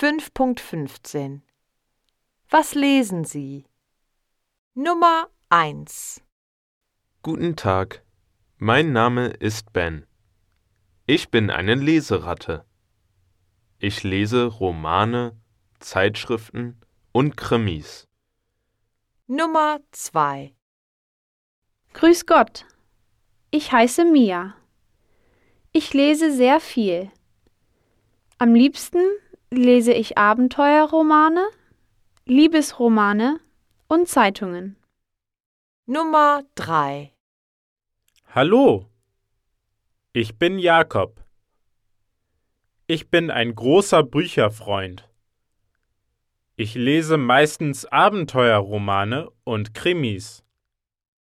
5.15 Was lesen Sie? Nummer 1 Guten Tag, mein Name ist Ben. Ich bin eine Leseratte. Ich lese Romane, Zeitschriften und Krimis. Nummer 2 Grüß Gott. Ich heiße Mia. Ich lese sehr viel. Am liebsten lese ich Abenteuerromane, Liebesromane und Zeitungen. Nummer 3 Hallo, ich bin Jakob. Ich bin ein großer Bücherfreund. Ich lese meistens Abenteuerromane und Krimis.